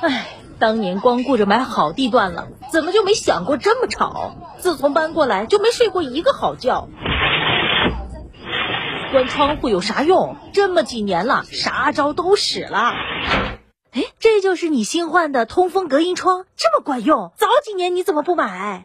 唉，当年光顾着买好地段了，怎么就没想过这么吵？自从搬过来就没睡过一个好觉。关窗户有啥用？这么几年了，啥招都使了。哎，这就是你新换的通风隔音窗，这么管用？早几年你怎么不买？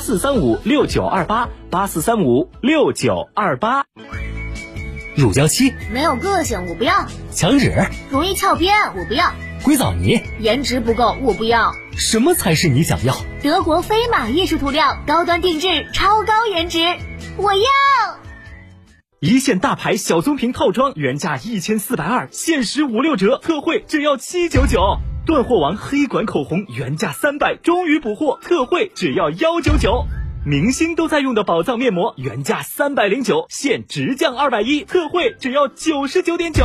四三五六九二八。八四三五六九二八，乳胶漆没有个性，我不要；墙纸容易翘边，我不要；硅藻泥颜值不够，我不要。什么才是你想要？德国飞马艺术涂料，高端定制，超高颜值，我要！一线大牌小棕瓶套装原价一千四百二，限时五六折，特惠只要七九九。断货王黑管口红原价三百，终于补货，特惠只要幺九九。明星都在用的宝藏面膜，原价三百零九，现直降二百一，特惠只要九十九点九。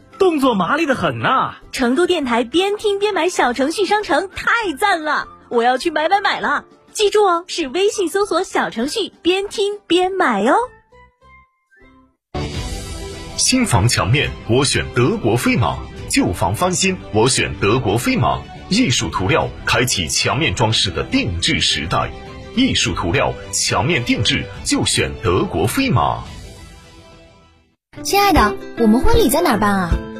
动作麻利的很呐！成都电台边听边买小程序商城太赞了，我要去买买买了！记住哦，是微信搜索小程序“边听边买”哦。新房墙面，我选德国飞马。旧房翻新，我选德国飞马艺术涂料，开启墙面装饰的定制时代。艺术涂料墙面定制就选德国飞马。亲爱的，我们婚礼在哪儿办啊？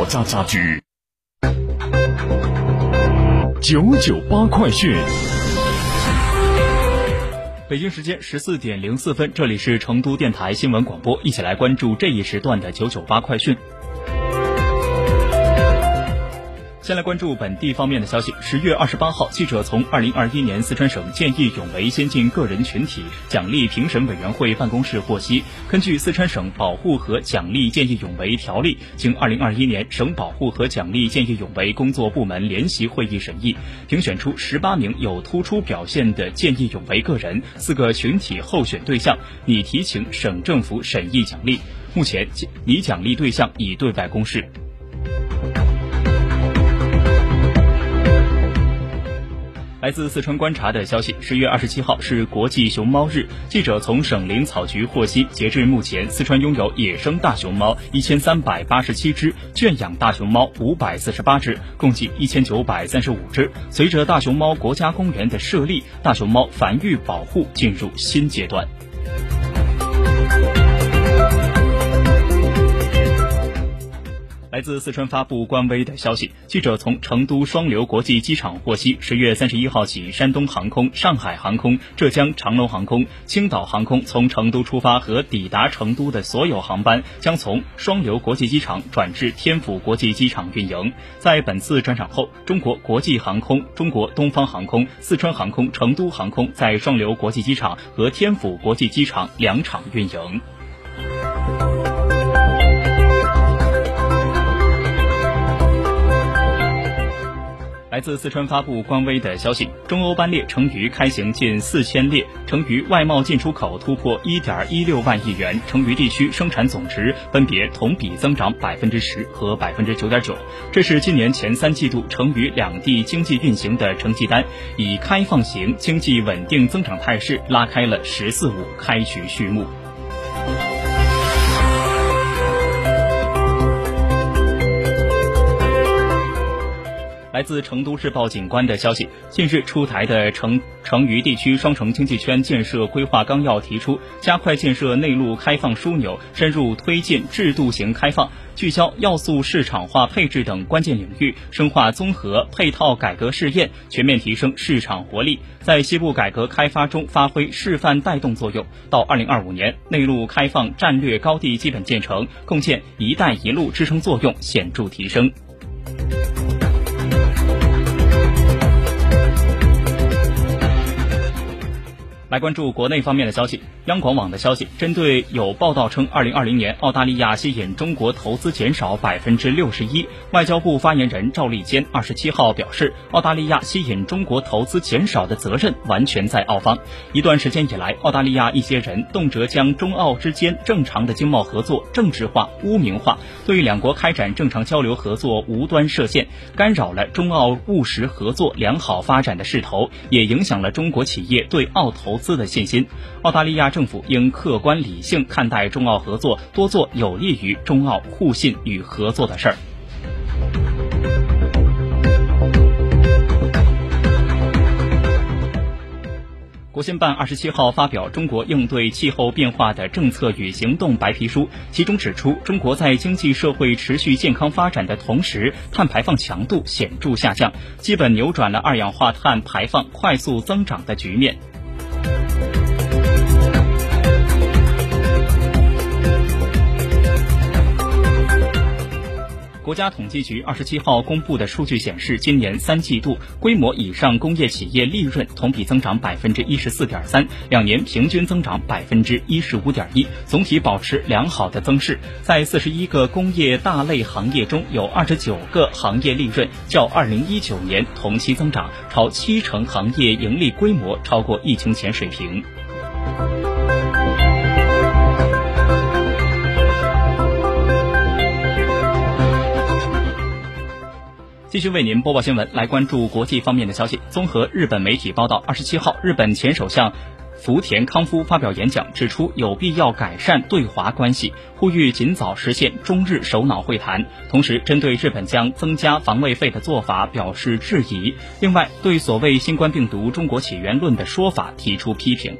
国家家居九九八快讯，北京时间十四点零四分，这里是成都电台新闻广播，一起来关注这一时段的九九八快讯。先来关注本地方面的消息。十月二十八号，记者从二零二一年四川省见义勇为先进个人群体奖励评审委员会办公室获悉，根据四川省保护和奖励见义勇为条例，经二零二一年省保护和奖励见义勇为工作部门联席会议审议，评选出十八名有突出表现的见义勇为个人、四个群体候选对象，拟提请省政府审议奖励。目前，拟奖励对象已对外公示。来自四川观察的消息，十月二十七号是国际熊猫日。记者从省林草局获悉，截至目前，四川拥有野生大熊猫一千三百八十七只，圈养大熊猫五百四十八只，共计一千九百三十五只。随着大熊猫国家公园的设立，大熊猫繁育保护进入新阶段。来自四川发布官微的消息，记者从成都双流国际机场获悉，十月三十一号起，山东航空、上海航空、浙江长龙航空、青岛航空从成都出发和抵达成都的所有航班将从双流国际机场转至天府国际机场运营。在本次转场后，中国国际航空、中国东方航空、四川航空、成都航空在双流国际机场和天府国际机场两场运营。自四川发布官微的消息，中欧班列成渝开行近四千列，成渝外贸进出口突破一点一六万亿元，成渝地区生产总值分别同比增长百分之十和百分之九点九，这是今年前三季度成渝两地经济运行的成绩单，以开放型经济稳定增长态势拉开了“十四五”开局序幕。来自成都日报警官的消息，近日出台的成成渝地区双城经济圈建设规划纲要提出，加快建设内陆开放枢纽，深入推进制度型开放，聚焦要素市场化配置等关键领域，深化综合配套改革试验，全面提升市场活力，在西部改革开发中发挥示范带动作用。到二零二五年，内陆开放战略高地基本建成，共建“一带一路”支撑作用显著提升。Thank you. 来关注国内方面的消息。央广网的消息，针对有报道称，二零二零年澳大利亚吸引中国投资减少百分之六十一，外交部发言人赵立坚二十七号表示，澳大利亚吸引中国投资减少的责任完全在澳方。一段时间以来，澳大利亚一些人动辄将中澳之间正常的经贸合作政治化、污名化，对两国开展正常交流合作无端设限，干扰了中澳务实合作良好发展的势头，也影响了中国企业对澳投资的信心。澳大利亚政府应客观理性看待中澳合作，多做有利于中澳互信与合作的事儿。国新办二十七号发表《中国应对气候变化的政策与行动白皮书》，其中指出，中国在经济社会持续健康发展的同时，碳排放强度显著下降，基本扭转了二氧化碳排放快速增长的局面。Thank you. 国家统计局二十七号公布的数据显示，今年三季度规模以上工业企业利润同比增长百分之一十四点三，两年平均增长百分之一十五点一，总体保持良好的增势。在四十一个工业大类行业中，有二十九个行业利润较二零一九年同期增长，超七成行业盈利规模超过疫情前水平。续为您播报新闻，来关注国际方面的消息。综合日本媒体报道，二十七号，日本前首相福田康夫发表演讲，指出有必要改善对华关系，呼吁尽早实现中日首脑会谈。同时，针对日本将增加防卫费的做法表示质疑。另外，对所谓新冠病毒中国起源论的说法提出批评。